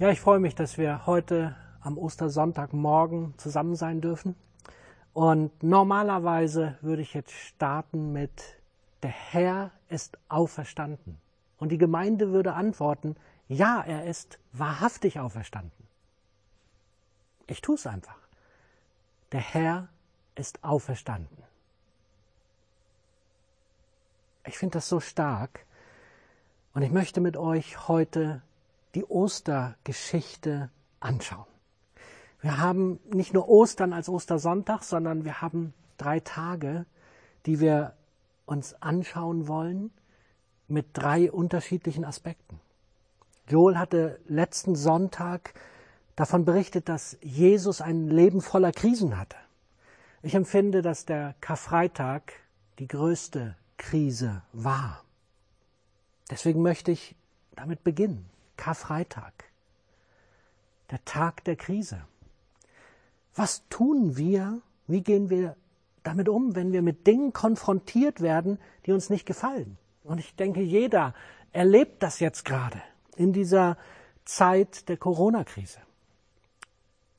Ja, ich freue mich, dass wir heute am Ostersonntagmorgen zusammen sein dürfen. Und normalerweise würde ich jetzt starten mit Der Herr ist auferstanden. Und die Gemeinde würde antworten, ja, er ist wahrhaftig auferstanden. Ich tue es einfach. Der Herr ist auferstanden. Ich finde das so stark und ich möchte mit euch heute die Ostergeschichte anschauen. Wir haben nicht nur Ostern als Ostersonntag, sondern wir haben drei Tage, die wir uns anschauen wollen mit drei unterschiedlichen Aspekten. Joel hatte letzten Sonntag davon berichtet, dass Jesus ein Leben voller Krisen hatte. Ich empfinde, dass der Karfreitag die größte Krise war. Deswegen möchte ich damit beginnen. Karfreitag, der Tag der Krise. Was tun wir, wie gehen wir damit um, wenn wir mit Dingen konfrontiert werden, die uns nicht gefallen? Und ich denke, jeder erlebt das jetzt gerade in dieser Zeit der Corona-Krise.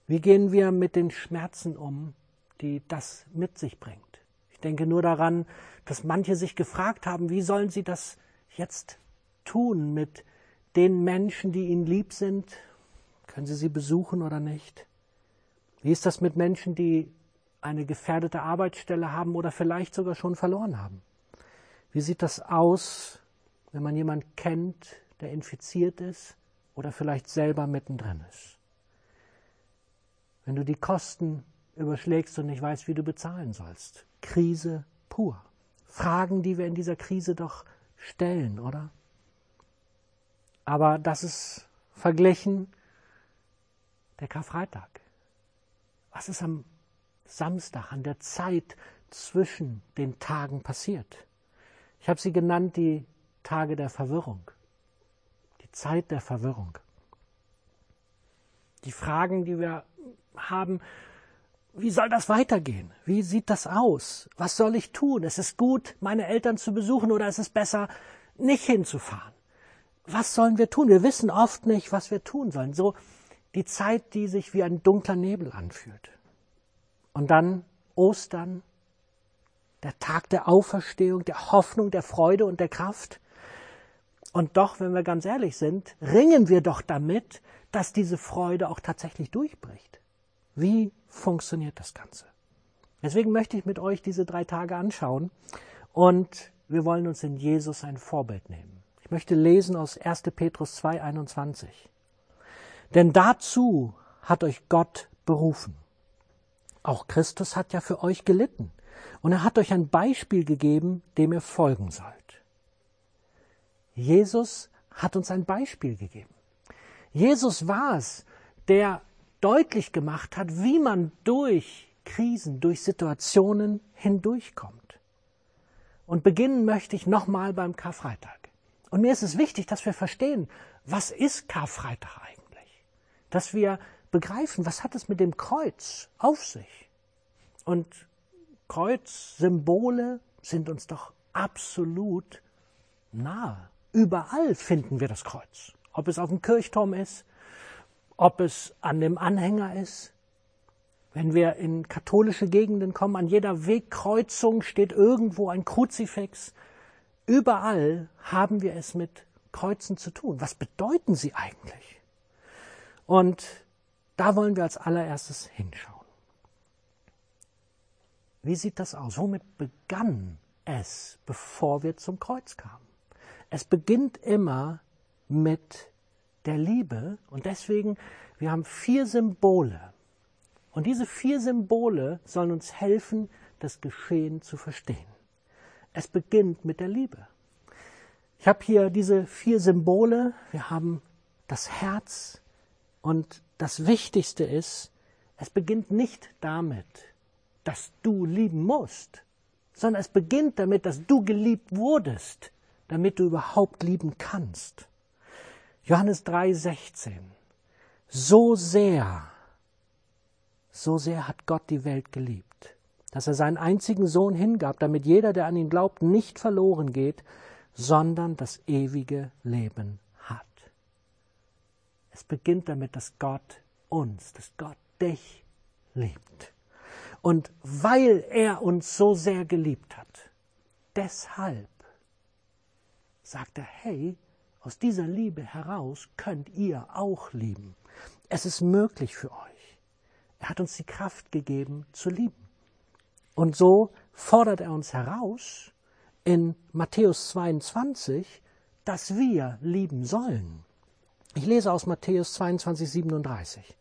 Wie gehen wir mit den Schmerzen um, die das mit sich bringt? Ich denke nur daran, dass manche sich gefragt haben, wie sollen sie das jetzt tun mit den Menschen, die ihnen lieb sind? Können sie sie besuchen oder nicht? Wie ist das mit Menschen, die eine gefährdete Arbeitsstelle haben oder vielleicht sogar schon verloren haben? Wie sieht das aus, wenn man jemanden kennt, der infiziert ist oder vielleicht selber mittendrin ist? Wenn du die Kosten überschlägst und nicht weißt, wie du bezahlen sollst. Krise pur. Fragen, die wir in dieser Krise doch stellen, oder? Aber das ist verglichen der Karfreitag. Was ist am Samstag, an der Zeit zwischen den Tagen passiert? Ich habe sie genannt die Tage der Verwirrung, die Zeit der Verwirrung. Die Fragen, die wir haben, wie soll das weitergehen? Wie sieht das aus? Was soll ich tun? Ist es gut, meine Eltern zu besuchen oder ist es besser, nicht hinzufahren? Was sollen wir tun? Wir wissen oft nicht, was wir tun sollen. So die Zeit, die sich wie ein dunkler Nebel anfühlt. Und dann Ostern, der Tag der Auferstehung, der Hoffnung, der Freude und der Kraft. Und doch, wenn wir ganz ehrlich sind, ringen wir doch damit, dass diese Freude auch tatsächlich durchbricht. Wie funktioniert das Ganze? Deswegen möchte ich mit euch diese drei Tage anschauen und wir wollen uns in Jesus ein Vorbild nehmen. Ich möchte lesen aus 1. Petrus 2, 21. Denn dazu hat euch Gott berufen. Auch Christus hat ja für euch gelitten und er hat euch ein Beispiel gegeben, dem ihr folgen sollt. Jesus hat uns ein Beispiel gegeben. Jesus war es, der deutlich gemacht hat, wie man durch Krisen, durch Situationen hindurchkommt. Und beginnen möchte ich nochmal beim Karfreitag. Und mir ist es wichtig, dass wir verstehen, was ist Karfreitag eigentlich? Dass wir begreifen, was hat es mit dem Kreuz auf sich? Und Kreuzsymbole sind uns doch absolut nahe. Überall finden wir das Kreuz. Ob es auf dem Kirchturm ist, ob es an dem Anhänger ist. Wenn wir in katholische Gegenden kommen, an jeder Wegkreuzung steht irgendwo ein Kruzifix. Überall haben wir es mit Kreuzen zu tun. Was bedeuten sie eigentlich? Und da wollen wir als allererstes hinschauen. Wie sieht das aus? Womit begann es, bevor wir zum Kreuz kamen? Es beginnt immer mit der Liebe. Und deswegen, wir haben vier Symbole. Und diese vier Symbole sollen uns helfen, das Geschehen zu verstehen. Es beginnt mit der Liebe. Ich habe hier diese vier Symbole. Wir haben das Herz. Und das Wichtigste ist, es beginnt nicht damit, dass du lieben musst, sondern es beginnt damit, dass du geliebt wurdest, damit du überhaupt lieben kannst. Johannes 3:16. So sehr, so sehr hat Gott die Welt geliebt, dass er seinen einzigen Sohn hingab, damit jeder, der an ihn glaubt, nicht verloren geht, sondern das ewige Leben hat. Es beginnt damit, dass Gott uns, dass Gott dich liebt. Und weil er uns so sehr geliebt hat, deshalb sagt er, hey, aus dieser Liebe heraus könnt ihr auch lieben. Es ist möglich für euch. Er hat uns die Kraft gegeben zu lieben. Und so fordert er uns heraus in Matthäus 22, dass wir lieben sollen. Ich lese aus Matthäus 22, 37.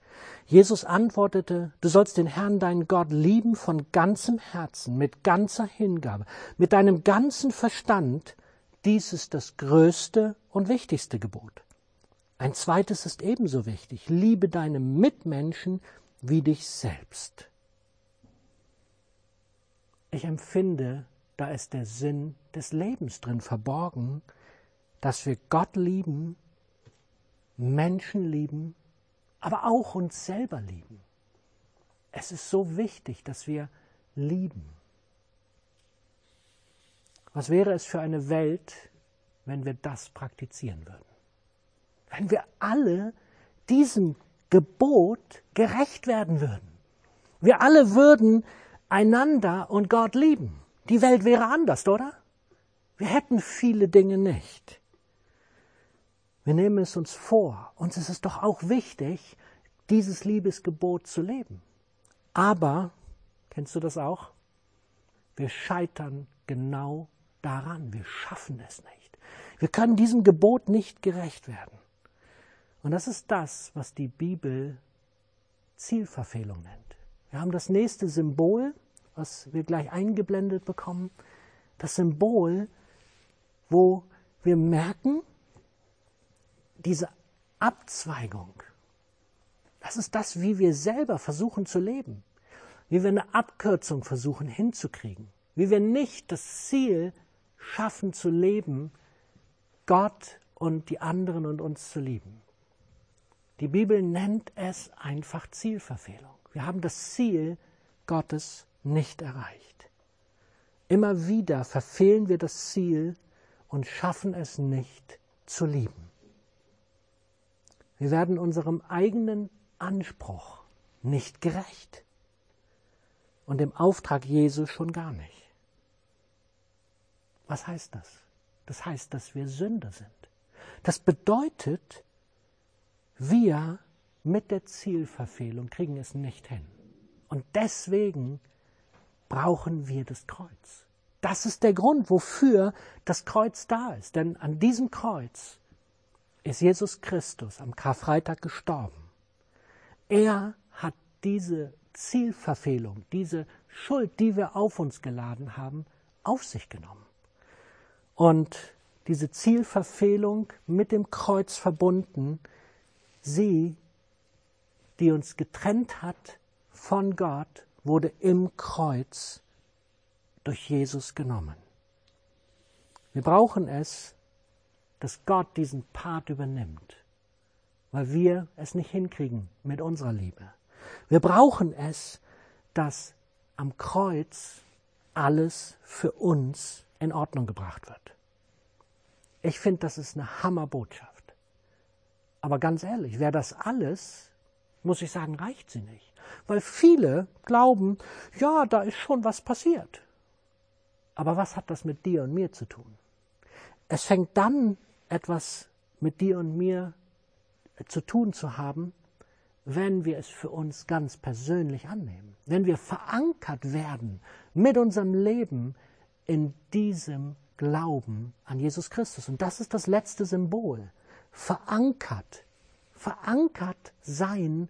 Jesus antwortete, du sollst den Herrn deinen Gott lieben von ganzem Herzen, mit ganzer Hingabe, mit deinem ganzen Verstand. Dies ist das größte und wichtigste Gebot. Ein zweites ist ebenso wichtig. Liebe deine Mitmenschen wie dich selbst. Ich empfinde, da ist der Sinn des Lebens drin verborgen, dass wir Gott lieben, Menschen lieben, aber auch uns selber lieben. Es ist so wichtig, dass wir lieben. Was wäre es für eine Welt, wenn wir das praktizieren würden? Wenn wir alle diesem Gebot gerecht werden würden. Wir alle würden einander und Gott lieben. Die Welt wäre anders, oder? Wir hätten viele Dinge nicht. Wir nehmen es uns vor. Uns ist es doch auch wichtig, dieses Liebesgebot zu leben. Aber, kennst du das auch? Wir scheitern genau daran. Wir schaffen es nicht. Wir können diesem Gebot nicht gerecht werden. Und das ist das, was die Bibel Zielverfehlung nennt. Wir haben das nächste Symbol, was wir gleich eingeblendet bekommen. Das Symbol, wo wir merken, diese Abzweigung, das ist das, wie wir selber versuchen zu leben, wie wir eine Abkürzung versuchen hinzukriegen, wie wir nicht das Ziel schaffen zu leben, Gott und die anderen und uns zu lieben. Die Bibel nennt es einfach Zielverfehlung. Wir haben das Ziel Gottes nicht erreicht. Immer wieder verfehlen wir das Ziel und schaffen es nicht zu lieben. Wir werden unserem eigenen Anspruch nicht gerecht und dem Auftrag Jesu schon gar nicht. Was heißt das? Das heißt, dass wir Sünder sind. Das bedeutet, wir mit der Zielverfehlung kriegen es nicht hin. Und deswegen brauchen wir das Kreuz. Das ist der Grund, wofür das Kreuz da ist. Denn an diesem Kreuz ist Jesus Christus am Karfreitag gestorben. Er hat diese Zielverfehlung, diese Schuld, die wir auf uns geladen haben, auf sich genommen. Und diese Zielverfehlung mit dem Kreuz verbunden, sie, die uns getrennt hat von Gott, wurde im Kreuz durch Jesus genommen. Wir brauchen es, dass Gott diesen Part übernimmt, weil wir es nicht hinkriegen mit unserer Liebe. Wir brauchen es, dass am Kreuz alles für uns in Ordnung gebracht wird. Ich finde, das ist eine Hammerbotschaft. Aber ganz ehrlich, wer das alles, muss ich sagen, reicht sie nicht. Weil viele glauben, ja, da ist schon was passiert. Aber was hat das mit dir und mir zu tun? Es fängt dann etwas mit dir und mir zu tun zu haben, wenn wir es für uns ganz persönlich annehmen, wenn wir verankert werden mit unserem Leben in diesem Glauben an Jesus Christus. Und das ist das letzte Symbol. Verankert, verankert sein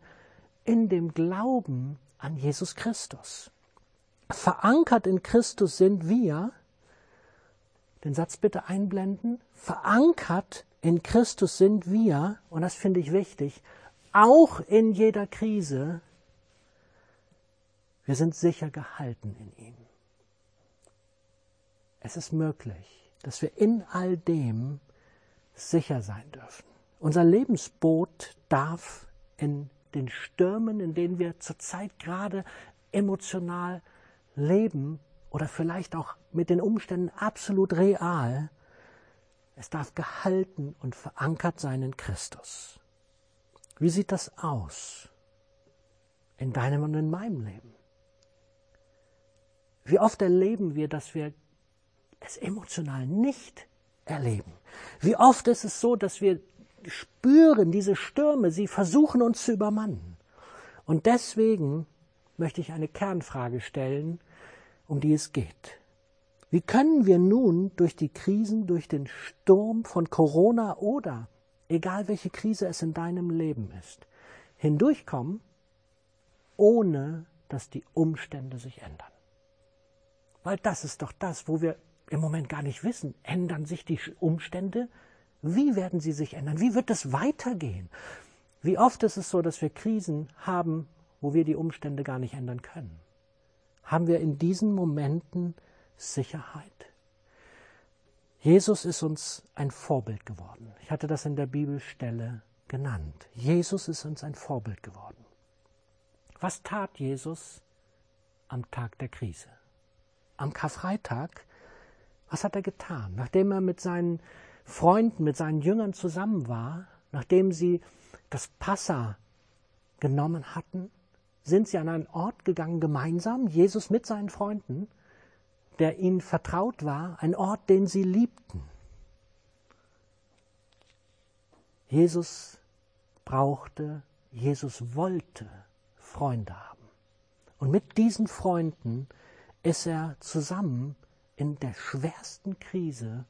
in dem Glauben an Jesus Christus. Verankert in Christus sind wir, den Satz bitte einblenden, verankert in Christus sind wir, und das finde ich wichtig, auch in jeder Krise, wir sind sicher gehalten in ihm. Es ist möglich, dass wir in all dem sicher sein dürfen. Unser Lebensboot darf in den Stürmen, in denen wir zurzeit gerade emotional leben oder vielleicht auch mit den Umständen absolut real, es darf gehalten und verankert sein in Christus. Wie sieht das aus in deinem und in meinem Leben? Wie oft erleben wir, dass wir es emotional nicht erleben? Wie oft ist es so, dass wir spüren, diese Stürme, sie versuchen uns zu übermannen? Und deswegen möchte ich eine Kernfrage stellen, um die es geht. Wie können wir nun durch die Krisen, durch den Sturm von Corona oder egal welche Krise es in deinem Leben ist, hindurchkommen, ohne dass die Umstände sich ändern? Weil das ist doch das, wo wir im Moment gar nicht wissen. Ändern sich die Umstände? Wie werden sie sich ändern? Wie wird es weitergehen? Wie oft ist es so, dass wir Krisen haben, wo wir die Umstände gar nicht ändern können? Haben wir in diesen Momenten Sicherheit? Jesus ist uns ein Vorbild geworden. Ich hatte das in der Bibelstelle genannt. Jesus ist uns ein Vorbild geworden. Was tat Jesus am Tag der Krise? am Karfreitag, was hat er getan? Nachdem er mit seinen Freunden, mit seinen Jüngern zusammen war, nachdem sie das Passa genommen hatten, sind sie an einen Ort gegangen gemeinsam, Jesus mit seinen Freunden, der ihnen vertraut war, ein Ort, den sie liebten. Jesus brauchte, Jesus wollte Freunde haben. Und mit diesen Freunden ist er zusammen in der schwersten Krise,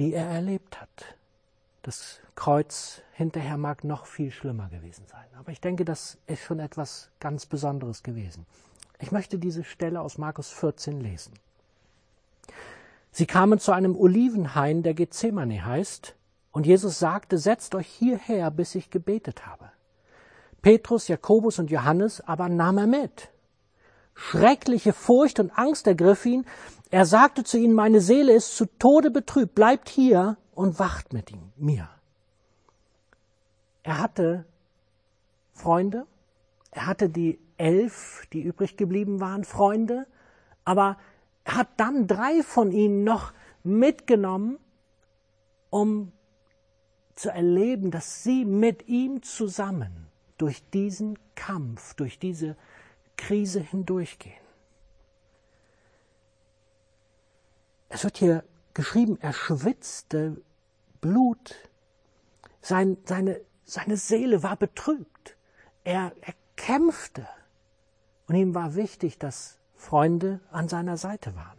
die er erlebt hat. Das Kreuz hinterher mag noch viel schlimmer gewesen sein. Aber ich denke, das ist schon etwas ganz Besonderes gewesen. Ich möchte diese Stelle aus Markus 14 lesen. Sie kamen zu einem Olivenhain, der Gethsemane heißt, und Jesus sagte, setzt euch hierher, bis ich gebetet habe. Petrus, Jakobus und Johannes aber nahm er mit. Schreckliche Furcht und Angst ergriff ihn. Er sagte zu ihnen, meine Seele ist zu Tode betrübt, bleibt hier und wacht mit ihm, mir. Er hatte Freunde, er hatte die elf, die übrig geblieben waren, Freunde, aber er hat dann drei von ihnen noch mitgenommen, um zu erleben, dass sie mit ihm zusammen durch diesen Kampf, durch diese Krise hindurchgehen. Es wird hier geschrieben, er schwitzte Blut, Sein, seine, seine Seele war betrübt, er, er kämpfte und ihm war wichtig, dass Freunde an seiner Seite waren.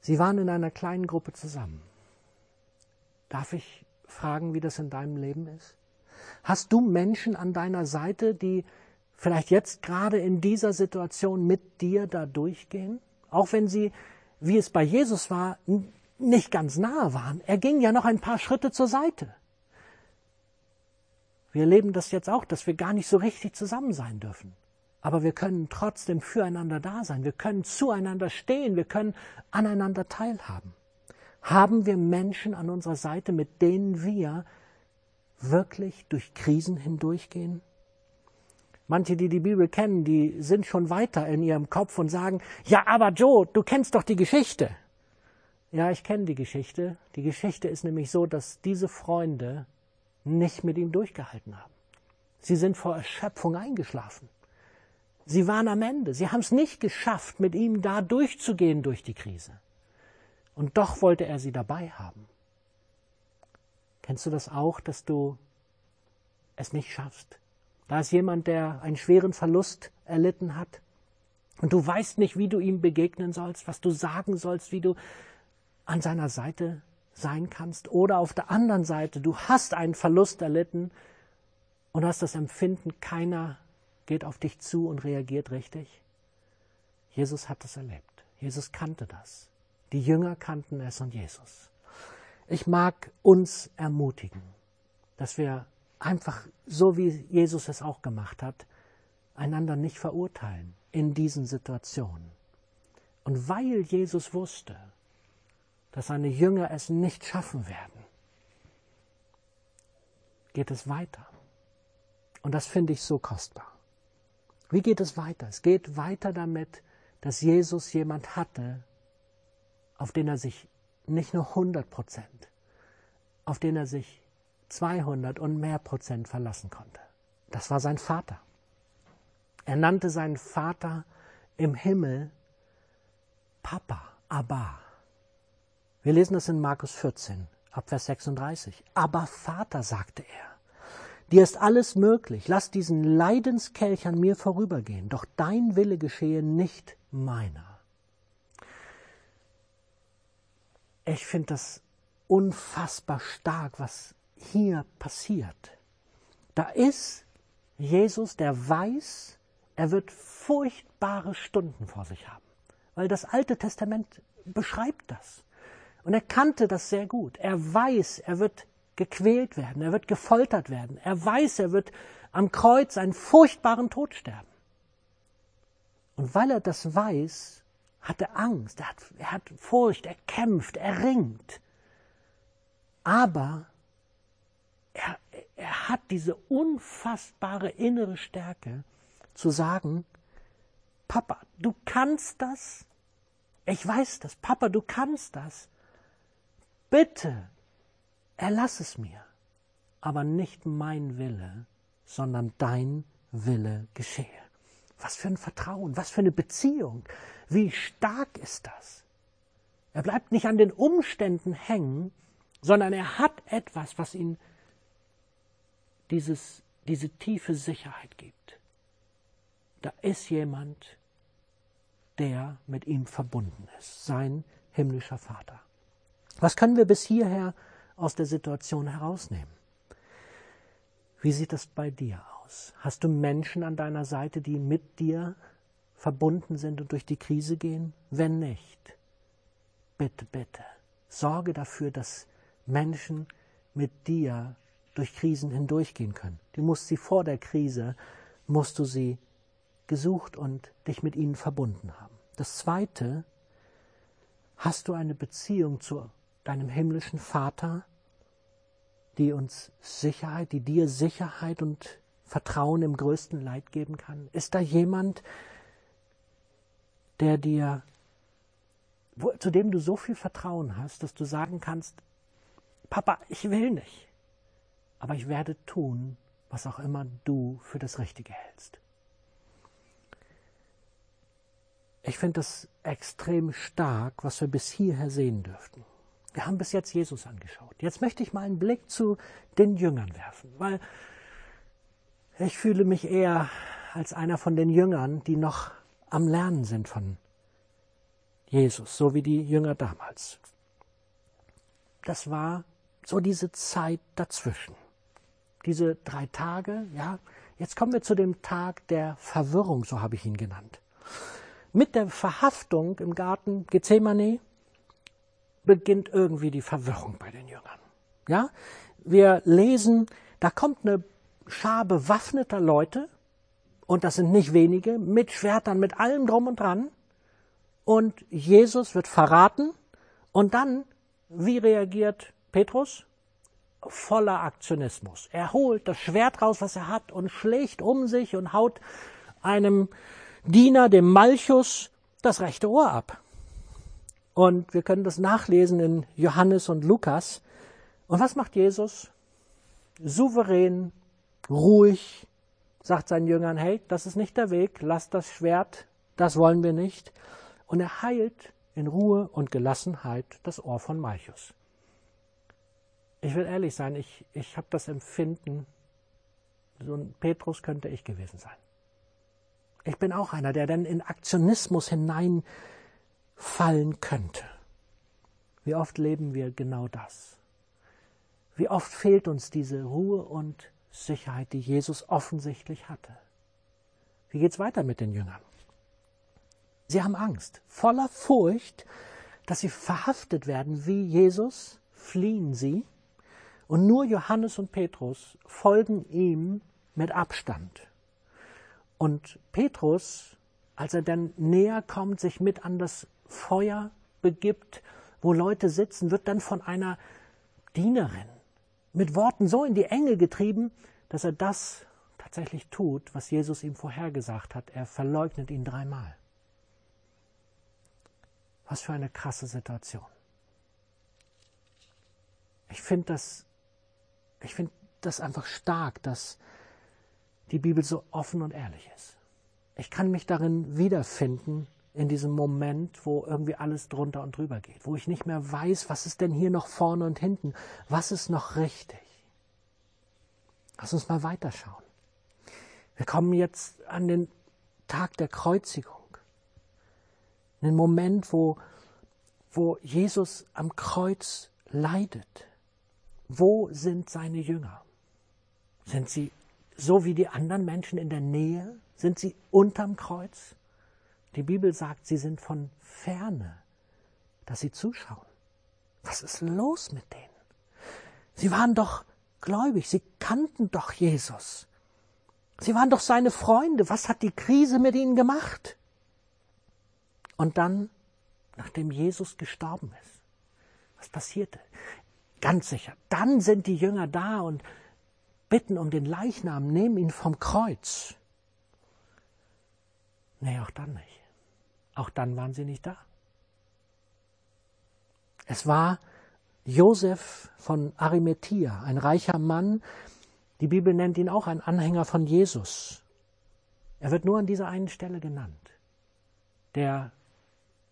Sie waren in einer kleinen Gruppe zusammen. Darf ich fragen, wie das in deinem Leben ist? Hast du Menschen an deiner Seite, die vielleicht jetzt gerade in dieser Situation mit dir da durchgehen? Auch wenn sie, wie es bei Jesus war, nicht ganz nahe waren. Er ging ja noch ein paar Schritte zur Seite. Wir erleben das jetzt auch, dass wir gar nicht so richtig zusammen sein dürfen. Aber wir können trotzdem füreinander da sein. Wir können zueinander stehen. Wir können aneinander teilhaben. Haben wir Menschen an unserer Seite, mit denen wir wirklich durch Krisen hindurchgehen? Manche, die die Bibel kennen, die sind schon weiter in ihrem Kopf und sagen, ja, aber Joe, du kennst doch die Geschichte. Ja, ich kenne die Geschichte. Die Geschichte ist nämlich so, dass diese Freunde nicht mit ihm durchgehalten haben. Sie sind vor Erschöpfung eingeschlafen. Sie waren am Ende. Sie haben es nicht geschafft, mit ihm da durchzugehen durch die Krise. Und doch wollte er sie dabei haben. Kennst du das auch, dass du es nicht schaffst, da ist jemand, der einen schweren Verlust erlitten hat und du weißt nicht, wie du ihm begegnen sollst, was du sagen sollst, wie du an seiner Seite sein kannst. Oder auf der anderen Seite, du hast einen Verlust erlitten und hast das Empfinden, keiner geht auf dich zu und reagiert richtig. Jesus hat das erlebt. Jesus kannte das. Die Jünger kannten es und Jesus. Ich mag uns ermutigen, dass wir einfach so wie Jesus es auch gemacht hat, einander nicht verurteilen in diesen Situationen. Und weil Jesus wusste, dass seine Jünger es nicht schaffen werden, geht es weiter. Und das finde ich so kostbar. Wie geht es weiter? Es geht weiter damit, dass Jesus jemand hatte, auf den er sich nicht nur 100 Prozent, auf den er sich 200 und mehr Prozent verlassen konnte. Das war sein Vater. Er nannte seinen Vater im Himmel Papa, Abba. Wir lesen das in Markus 14, ab Vers 36. Aber Vater, sagte er, dir ist alles möglich, lass diesen Leidenskelch an mir vorübergehen, doch dein Wille geschehe nicht meiner. Ich finde das unfassbar stark, was hier passiert. Da ist Jesus, der weiß, er wird furchtbare Stunden vor sich haben, weil das Alte Testament beschreibt das. Und er kannte das sehr gut. Er weiß, er wird gequält werden, er wird gefoltert werden. Er weiß, er wird am Kreuz einen furchtbaren Tod sterben. Und weil er das weiß, hat er Angst, er hat, er hat Furcht, er kämpft, er ringt. Aber er, er hat diese unfassbare innere Stärke zu sagen, Papa, du kannst das. Ich weiß das. Papa, du kannst das. Bitte, erlass es mir. Aber nicht mein Wille, sondern dein Wille geschehe. Was für ein Vertrauen, was für eine Beziehung. Wie stark ist das? Er bleibt nicht an den Umständen hängen, sondern er hat etwas, was ihn dieses, diese tiefe Sicherheit gibt. Da ist jemand, der mit ihm verbunden ist, sein himmlischer Vater. Was können wir bis hierher aus der Situation herausnehmen? Wie sieht das bei dir aus? Hast du Menschen an deiner Seite, die mit dir verbunden sind und durch die Krise gehen? Wenn nicht, bitte, bitte, sorge dafür, dass Menschen mit dir durch Krisen hindurchgehen können. Du musst sie vor der Krise, musst du sie gesucht und dich mit ihnen verbunden haben. Das Zweite, hast du eine Beziehung zu deinem himmlischen Vater, die uns Sicherheit, die dir Sicherheit und Vertrauen im größten Leid geben kann? Ist da jemand, der dir, wo, zu dem du so viel Vertrauen hast, dass du sagen kannst, Papa, ich will nicht aber ich werde tun, was auch immer du für das Richtige hältst. Ich finde das extrem stark, was wir bis hierher sehen dürften. Wir haben bis jetzt Jesus angeschaut. Jetzt möchte ich mal einen Blick zu den Jüngern werfen, weil ich fühle mich eher als einer von den Jüngern, die noch am Lernen sind von Jesus, so wie die Jünger damals. Das war so diese Zeit dazwischen diese drei Tage, ja. Jetzt kommen wir zu dem Tag der Verwirrung, so habe ich ihn genannt. Mit der Verhaftung im Garten Gethsemane beginnt irgendwie die Verwirrung bei den Jüngern. Ja, wir lesen, da kommt eine Schar bewaffneter Leute, und das sind nicht wenige, mit Schwertern, mit allem drum und dran, und Jesus wird verraten, und dann, wie reagiert Petrus? Voller Aktionismus. Er holt das Schwert raus, was er hat, und schlägt um sich und haut einem Diener, dem Malchus, das rechte Ohr ab. Und wir können das nachlesen in Johannes und Lukas. Und was macht Jesus? Souverän, ruhig, sagt seinen Jüngern, hey, das ist nicht der Weg, lasst das Schwert, das wollen wir nicht. Und er heilt in Ruhe und Gelassenheit das Ohr von Malchus ich will ehrlich sein, ich, ich habe das Empfinden, so ein Petrus könnte ich gewesen sein. Ich bin auch einer, der dann in Aktionismus hineinfallen könnte. Wie oft leben wir genau das? Wie oft fehlt uns diese Ruhe und Sicherheit, die Jesus offensichtlich hatte? Wie geht's weiter mit den Jüngern? Sie haben Angst, voller Furcht, dass sie verhaftet werden wie Jesus, fliehen sie und nur Johannes und Petrus folgen ihm mit Abstand. Und Petrus, als er dann näher kommt, sich mit an das Feuer begibt, wo Leute sitzen, wird dann von einer Dienerin mit Worten so in die Enge getrieben, dass er das tatsächlich tut, was Jesus ihm vorhergesagt hat. Er verleugnet ihn dreimal. Was für eine krasse Situation. Ich finde das ich finde das einfach stark, dass die Bibel so offen und ehrlich ist. Ich kann mich darin wiederfinden, in diesem Moment, wo irgendwie alles drunter und drüber geht, wo ich nicht mehr weiß, was ist denn hier noch vorne und hinten, was ist noch richtig. Lass uns mal weiterschauen. Wir kommen jetzt an den Tag der Kreuzigung. Den Moment, wo, wo Jesus am Kreuz leidet. Wo sind seine Jünger? Sind sie so wie die anderen Menschen in der Nähe? Sind sie unterm Kreuz? Die Bibel sagt, sie sind von ferne, dass sie zuschauen. Was ist los mit denen? Sie waren doch gläubig, sie kannten doch Jesus. Sie waren doch seine Freunde. Was hat die Krise mit ihnen gemacht? Und dann, nachdem Jesus gestorben ist, was passierte? Ganz sicher. Dann sind die Jünger da und bitten um den Leichnam, nehmen ihn vom Kreuz. Nee, auch dann nicht. Auch dann waren sie nicht da. Es war Josef von Arimathea, ein reicher Mann. Die Bibel nennt ihn auch ein Anhänger von Jesus. Er wird nur an dieser einen Stelle genannt, der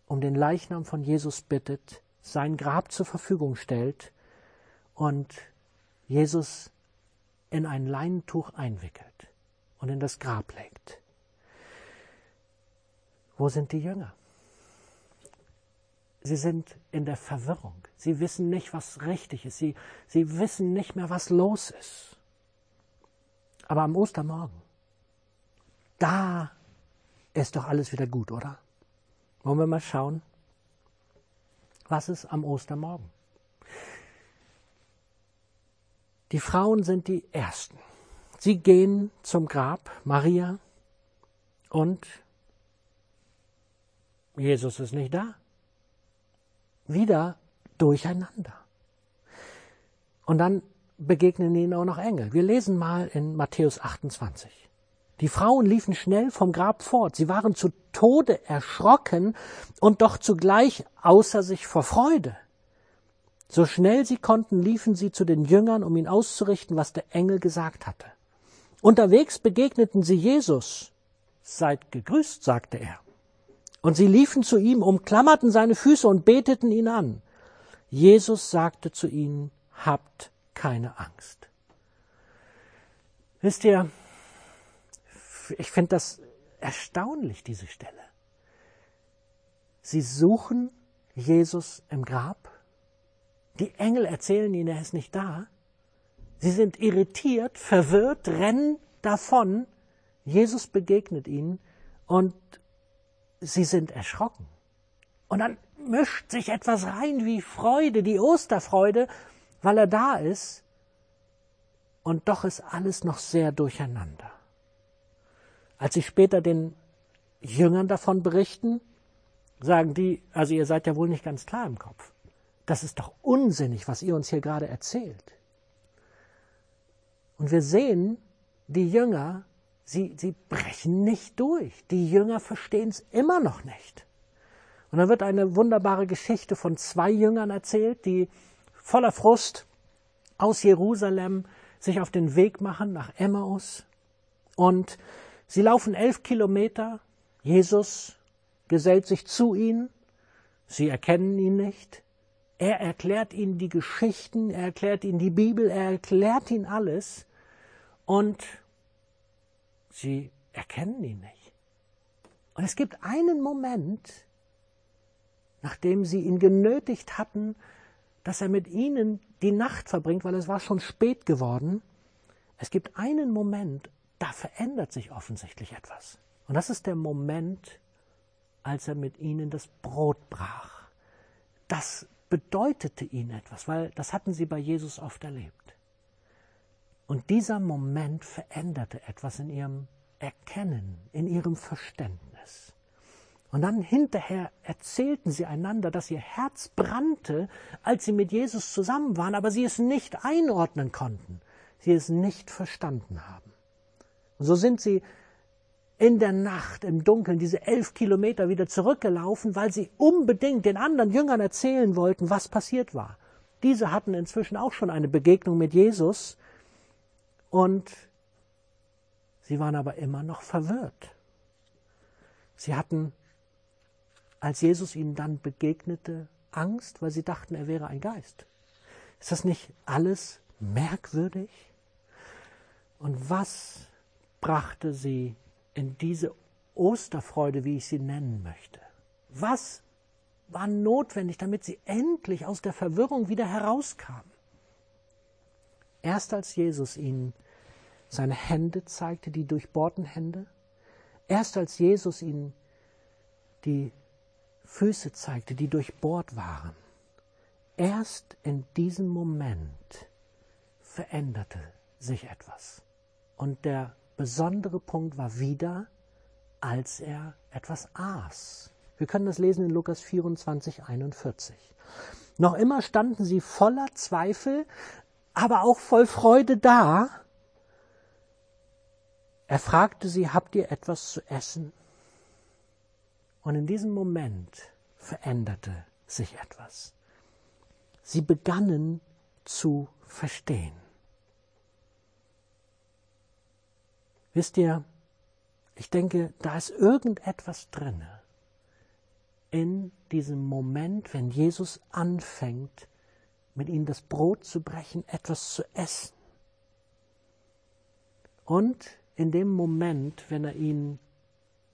um den Leichnam von Jesus bittet, sein Grab zur Verfügung stellt und Jesus in ein Leinentuch einwickelt und in das Grab legt. Wo sind die Jünger? Sie sind in der Verwirrung. Sie wissen nicht, was richtig ist. Sie, sie wissen nicht mehr, was los ist. Aber am Ostermorgen, da ist doch alles wieder gut, oder? Wollen wir mal schauen, was ist am Ostermorgen? Die Frauen sind die Ersten. Sie gehen zum Grab, Maria, und Jesus ist nicht da. Wieder durcheinander. Und dann begegnen ihnen auch noch Engel. Wir lesen mal in Matthäus 28. Die Frauen liefen schnell vom Grab fort. Sie waren zu Tode erschrocken und doch zugleich außer sich vor Freude. So schnell sie konnten, liefen sie zu den Jüngern, um ihn auszurichten, was der Engel gesagt hatte. Unterwegs begegneten sie Jesus. Seid gegrüßt, sagte er. Und sie liefen zu ihm, umklammerten seine Füße und beteten ihn an. Jesus sagte zu ihnen, habt keine Angst. Wisst ihr, ich finde das erstaunlich, diese Stelle. Sie suchen Jesus im Grab. Die Engel erzählen ihnen, er ist nicht da. Sie sind irritiert, verwirrt, rennen davon. Jesus begegnet ihnen und sie sind erschrocken. Und dann mischt sich etwas rein wie Freude, die Osterfreude, weil er da ist. Und doch ist alles noch sehr durcheinander. Als sie später den Jüngern davon berichten, sagen die, also ihr seid ja wohl nicht ganz klar im Kopf. Das ist doch unsinnig, was ihr uns hier gerade erzählt. Und wir sehen, die Jünger Sie, sie brechen nicht durch. Die Jünger verstehen es immer noch nicht. Und dann wird eine wunderbare Geschichte von zwei Jüngern erzählt, die voller Frust aus Jerusalem sich auf den Weg machen nach Emmaus. Und sie laufen elf Kilometer. Jesus gesellt sich zu ihnen. Sie erkennen ihn nicht. Er erklärt ihnen die Geschichten, er erklärt ihnen die Bibel, er erklärt ihnen alles. Und Sie erkennen ihn nicht. Und es gibt einen Moment, nachdem sie ihn genötigt hatten, dass er mit ihnen die Nacht verbringt, weil es war schon spät geworden. Es gibt einen Moment, da verändert sich offensichtlich etwas. Und das ist der Moment, als er mit ihnen das Brot brach. Das bedeutete ihnen etwas, weil das hatten sie bei Jesus oft erlebt. Und dieser Moment veränderte etwas in ihrem Erkennen, in ihrem Verständnis. Und dann hinterher erzählten sie einander, dass ihr Herz brannte, als sie mit Jesus zusammen waren, aber sie es nicht einordnen konnten, sie es nicht verstanden haben. Und so sind sie in der Nacht im Dunkeln diese elf Kilometer wieder zurückgelaufen, weil sie unbedingt den anderen Jüngern erzählen wollten, was passiert war. diese hatten inzwischen auch schon eine Begegnung mit Jesus und sie waren aber immer noch verwirrt. Sie hatten, als Jesus ihnen dann begegnete, Angst, weil sie dachten, er wäre ein Geist. Ist das nicht alles merkwürdig? Und was brachte sie in diese Osterfreude, wie ich sie nennen möchte? Was war notwendig, damit sie endlich aus der Verwirrung wieder herauskamen? Erst als Jesus ihnen seine Hände zeigte, die durchbohrten Hände, erst als Jesus ihnen die Füße zeigte, die durchbohrt waren, erst in diesem Moment veränderte sich etwas. Und der besondere Punkt war wieder, als er etwas aß. Wir können das lesen in Lukas 24, 41. Noch immer standen sie voller Zweifel, aber auch voll Freude da. Er fragte sie, habt ihr etwas zu essen? Und in diesem Moment veränderte sich etwas. Sie begannen zu verstehen. Wisst ihr, ich denke, da ist irgendetwas drinne in diesem Moment, wenn Jesus anfängt, mit ihnen das Brot zu brechen, etwas zu essen. Und in dem Moment, wenn er ihnen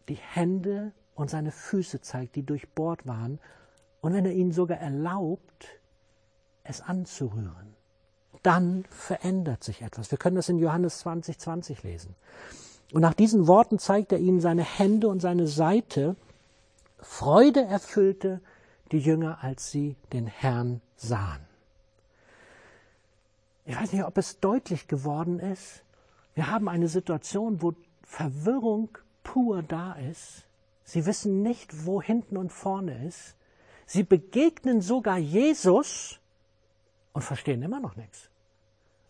die Hände und seine Füße zeigt, die durchbohrt waren, und wenn er ihnen sogar erlaubt, es anzurühren, dann verändert sich etwas. Wir können das in Johannes 20, 20 lesen. Und nach diesen Worten zeigt er ihnen seine Hände und seine Seite. Freude erfüllte die Jünger, als sie den Herrn sahen. Ich weiß nicht, ob es deutlich geworden ist. Wir haben eine Situation, wo Verwirrung pur da ist. Sie wissen nicht, wo hinten und vorne ist. Sie begegnen sogar Jesus und verstehen immer noch nichts.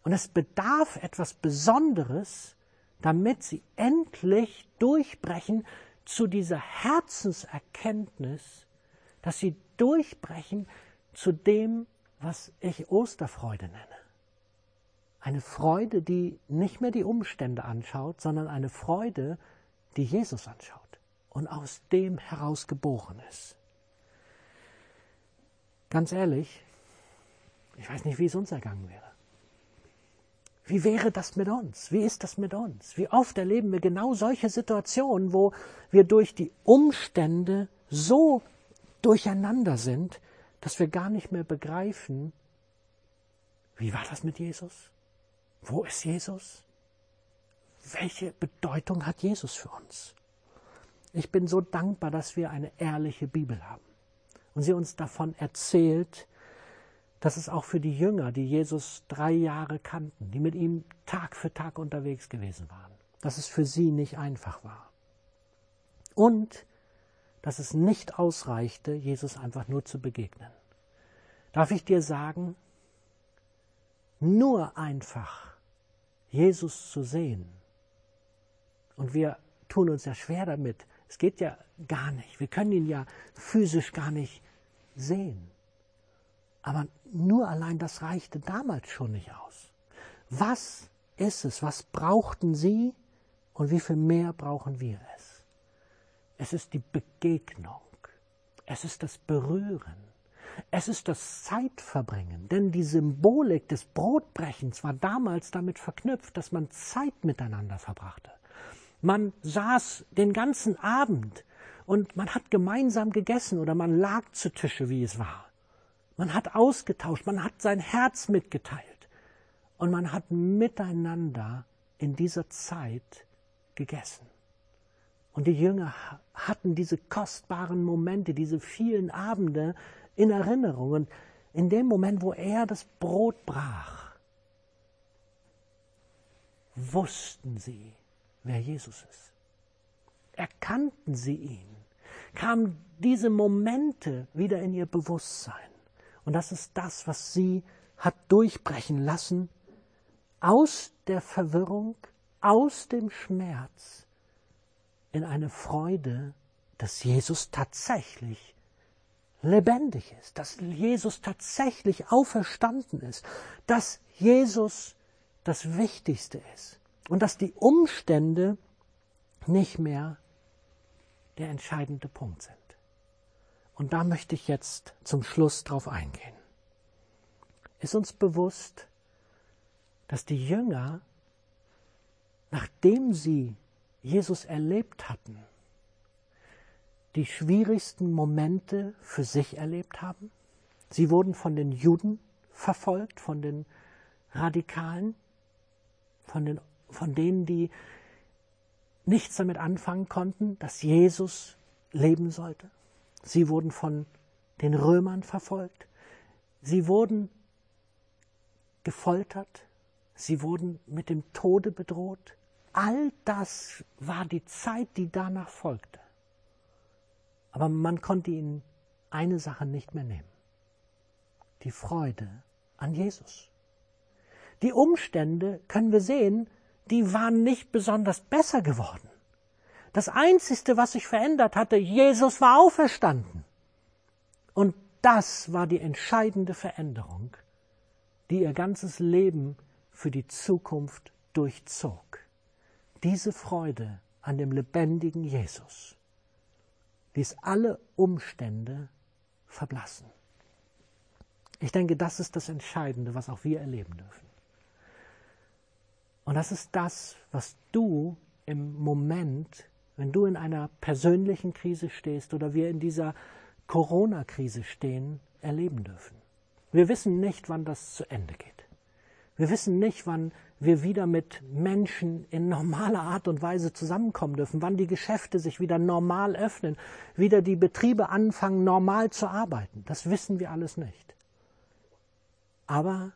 Und es bedarf etwas Besonderes, damit sie endlich durchbrechen zu dieser Herzenserkenntnis, dass sie durchbrechen zu dem, was ich Osterfreude nenne. Eine Freude, die nicht mehr die Umstände anschaut, sondern eine Freude, die Jesus anschaut und aus dem heraus geboren ist. Ganz ehrlich, ich weiß nicht, wie es uns ergangen wäre. Wie wäre das mit uns? Wie ist das mit uns? Wie oft erleben wir genau solche Situationen, wo wir durch die Umstände so durcheinander sind, dass wir gar nicht mehr begreifen, wie war das mit Jesus? Wo ist Jesus? Welche Bedeutung hat Jesus für uns? Ich bin so dankbar, dass wir eine ehrliche Bibel haben und sie uns davon erzählt, dass es auch für die Jünger, die Jesus drei Jahre kannten, die mit ihm Tag für Tag unterwegs gewesen waren, dass es für sie nicht einfach war. Und dass es nicht ausreichte, Jesus einfach nur zu begegnen. Darf ich dir sagen, nur einfach Jesus zu sehen, und wir tun uns ja schwer damit, es geht ja gar nicht. Wir können ihn ja physisch gar nicht sehen. Aber nur allein das reichte damals schon nicht aus. Was ist es? Was brauchten sie und wie viel mehr brauchen wir es? Es ist die Begegnung. Es ist das Berühren. Es ist das Zeitverbringen. Denn die Symbolik des Brotbrechens war damals damit verknüpft, dass man Zeit miteinander verbrachte. Man saß den ganzen Abend und man hat gemeinsam gegessen oder man lag zu Tische, wie es war. Man hat ausgetauscht, man hat sein Herz mitgeteilt und man hat miteinander in dieser Zeit gegessen. Und die Jünger hatten diese kostbaren Momente, diese vielen Abende in Erinnerung. Und in dem Moment, wo er das Brot brach, wussten sie, wer Jesus ist. Erkannten sie ihn, kamen diese Momente wieder in ihr Bewusstsein. Und das ist das, was sie hat durchbrechen lassen aus der Verwirrung, aus dem lebendig ist, dass Jesus tatsächlich auferstanden ist, dass Jesus das Wichtigste ist und dass die Umstände nicht mehr der entscheidende Punkt sind. Und da möchte ich jetzt zum Schluss drauf eingehen. Ist uns bewusst, dass die Jünger, nachdem sie Jesus erlebt hatten, die schwierigsten Momente für sich erlebt haben? Sie wurden von den Juden verfolgt, von den Radikalen, von, den, von denen, die nichts damit anfangen konnten, dass Jesus leben sollte. Sie wurden von den Römern verfolgt. Sie wurden gefoltert. Sie wurden mit dem Tode bedroht. All das war die Zeit, die danach folgte. Aber man konnte ihnen eine Sache nicht mehr nehmen. Die Freude an Jesus. Die Umstände, können wir sehen, die waren nicht besonders besser geworden. Das Einzige, was sich verändert hatte, Jesus war auferstanden. Und das war die entscheidende Veränderung, die ihr ganzes Leben für die Zukunft durchzog. Diese Freude an dem lebendigen Jesus ließ alle Umstände verblassen. Ich denke, das ist das Entscheidende, was auch wir erleben dürfen. Und das ist das, was du im Moment wenn du in einer persönlichen Krise stehst oder wir in dieser Corona-Krise stehen, erleben dürfen. Wir wissen nicht, wann das zu Ende geht. Wir wissen nicht, wann wir wieder mit Menschen in normaler Art und Weise zusammenkommen dürfen, wann die Geschäfte sich wieder normal öffnen, wieder die Betriebe anfangen, normal zu arbeiten. Das wissen wir alles nicht. Aber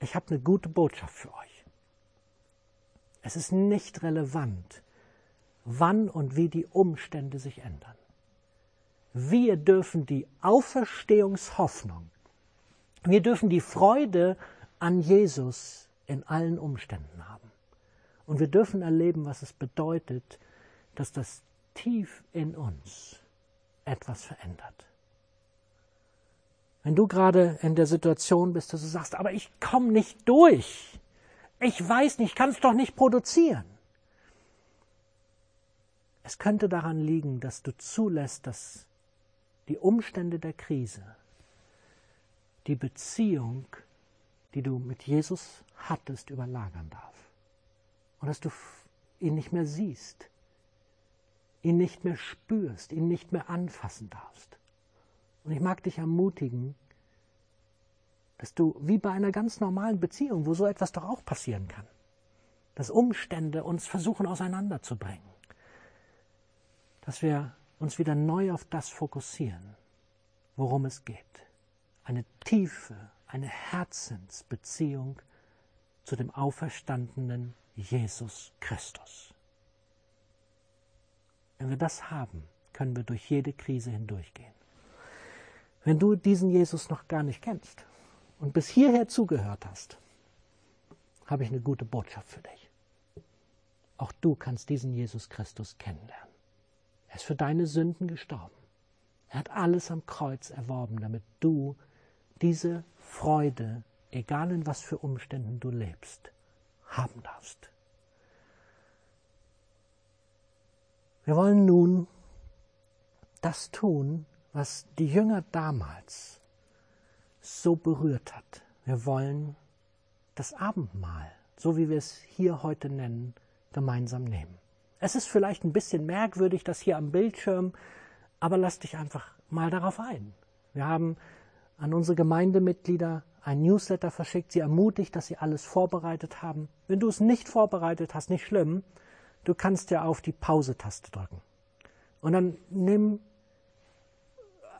ich habe eine gute Botschaft für euch. Es ist nicht relevant, wann und wie die Umstände sich ändern. Wir dürfen die Auferstehungshoffnung, wir dürfen die Freude an Jesus in allen Umständen haben. Und wir dürfen erleben, was es bedeutet, dass das tief in uns etwas verändert. Wenn du gerade in der Situation bist, dass du sagst, aber ich komme nicht durch, ich weiß nicht, ich kann es doch nicht produzieren, es könnte daran liegen, dass du zulässt, dass die Umstände der Krise die Beziehung, die du mit Jesus hattest, überlagern darf. Und dass du ihn nicht mehr siehst, ihn nicht mehr spürst, ihn nicht mehr anfassen darfst. Und ich mag dich ermutigen, dass du wie bei einer ganz normalen Beziehung, wo so etwas doch auch passieren kann, dass Umstände uns versuchen auseinanderzubringen, dass wir uns wieder neu auf das fokussieren, worum es geht. Eine tiefe, eine Herzensbeziehung zu dem auferstandenen Jesus Christus. Wenn wir das haben, können wir durch jede Krise hindurchgehen. Wenn du diesen Jesus noch gar nicht kennst und bis hierher zugehört hast, habe ich eine gute Botschaft für dich. Auch du kannst diesen Jesus Christus kennenlernen. Er ist für deine Sünden gestorben. Er hat alles am Kreuz erworben, damit du diese Freude, egal in was für Umständen du lebst, haben darfst. Wir wollen nun das tun, was die Jünger damals so berührt hat. Wir wollen das Abendmahl, so wie wir es hier heute nennen, gemeinsam nehmen. Es ist vielleicht ein bisschen merkwürdig, das hier am Bildschirm, aber lass dich einfach mal darauf ein. Wir haben an unsere Gemeindemitglieder ein Newsletter verschickt, sie ermutigt, dass sie alles vorbereitet haben. Wenn du es nicht vorbereitet hast, nicht schlimm, du kannst ja auf die Pause-Taste drücken. Und dann nimm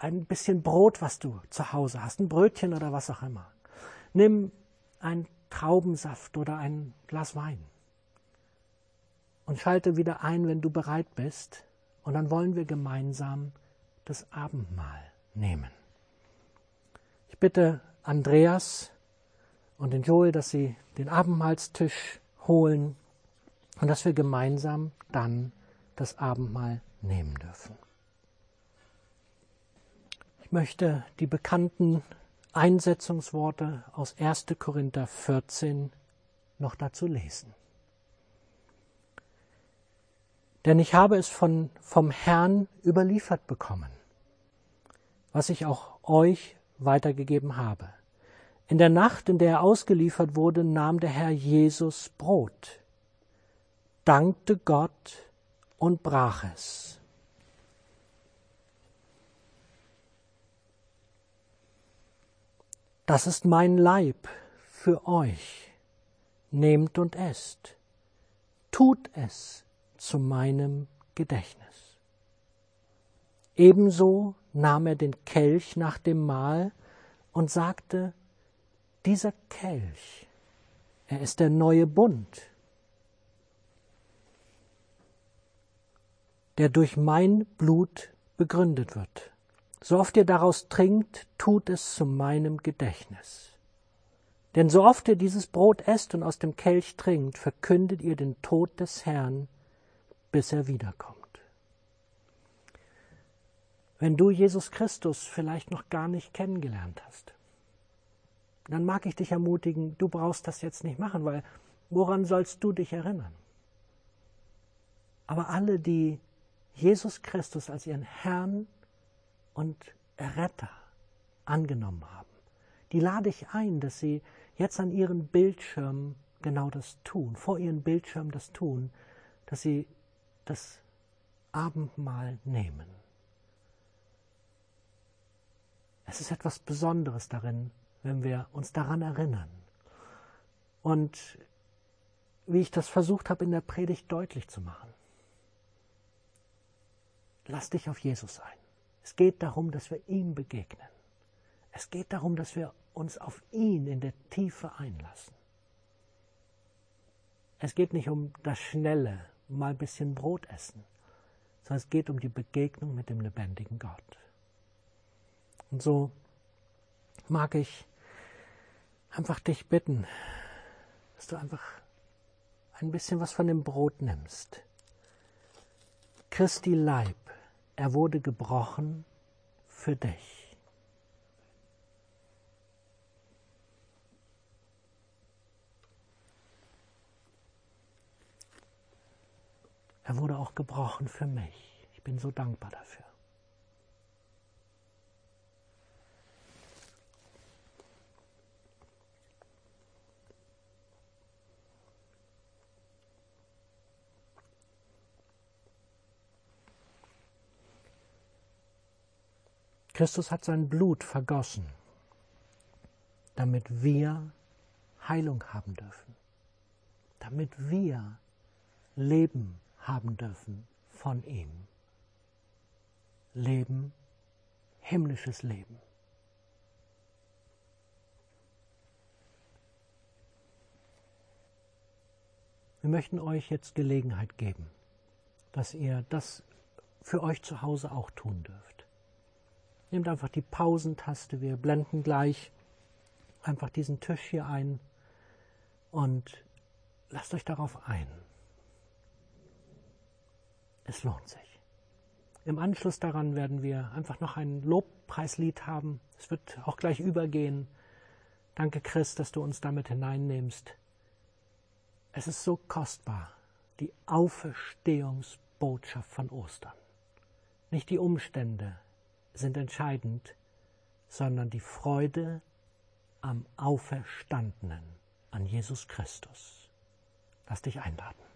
ein bisschen Brot, was du zu Hause hast, ein Brötchen oder was auch immer. Nimm einen Traubensaft oder ein Glas Wein und schalte wieder ein, wenn du bereit bist. Und dann wollen wir gemeinsam das Abendmahl nehmen. Ich bitte Andreas und den Joel, dass sie den Abendmahlstisch holen und dass wir gemeinsam dann das Abendmahl nehmen dürfen. Ich möchte die bekannten Einsetzungsworte aus 1. Korinther 14 noch dazu lesen. Denn ich habe es von, vom Herrn überliefert bekommen, was ich auch euch weitergegeben habe. In der Nacht, in der er ausgeliefert wurde, nahm der Herr Jesus Brot, dankte Gott und brach es. Das ist mein Leib für euch. Nehmt und esst. Tut es zu meinem Gedächtnis. Ebenso nahm er den Kelch nach dem Mahl und sagte, dieser Kelch, er ist der neue Bund, der durch mein Blut begründet wird. So oft ihr daraus trinkt, tut es zu meinem Gedächtnis. Denn so oft ihr dieses Brot esst und aus dem Kelch trinkt, verkündet ihr den Tod des Herrn, bis er wiederkommt. Wenn du Jesus Christus vielleicht noch gar nicht kennengelernt hast, dann mag ich dich ermutigen, du brauchst das jetzt nicht machen, weil woran sollst du dich erinnern? Aber alle, die Jesus Christus als ihren Herrn und Retter angenommen haben, die lade ich ein, dass sie jetzt an ihren Bildschirmen genau das tun, vor ihren Bildschirmen das tun, dass sie das Abendmahl nehmen. Es ist etwas Besonderes darin, wenn wir uns daran erinnern. Und wie ich das versucht habe in der Predigt deutlich zu machen. Lass dich auf Jesus ein. Es geht darum, dass wir ihm begegnen. Es geht darum, dass wir uns auf ihn in der Tiefe einlassen. Es geht nicht um das Schnelle, mal ein bisschen Brot essen, sondern es geht um die Begegnung mit dem lebendigen Gott. Und so mag ich einfach dich bitten, dass du einfach ein bisschen was von dem Brot nimmst. Christi Leib, er wurde gebrochen für dich. Er wurde auch gebrochen für mich. Ich bin so dankbar dafür. Christus hat sein Blut vergossen, damit wir Heilung haben dürfen, damit wir Leben haben dürfen von ihm. Leben, himmlisches Leben. Wir möchten euch jetzt Gelegenheit geben, dass ihr das für euch zu Hause auch tun dürft. Nehmt einfach die Pausentaste. Wir blenden gleich einfach diesen Tisch hier ein und lasst euch darauf ein. Es lohnt sich. Im Anschluss daran werden wir einfach noch ein Lobpreislied haben. Es wird auch gleich übergehen. Danke, Chris, dass du uns damit hineinnimmst. Es ist so kostbar, die Auferstehungsbotschaft von Ostern. Nicht die Umstände, sind entscheidend, sondern die Freude am Auferstandenen, an Jesus Christus. Lass dich einladen.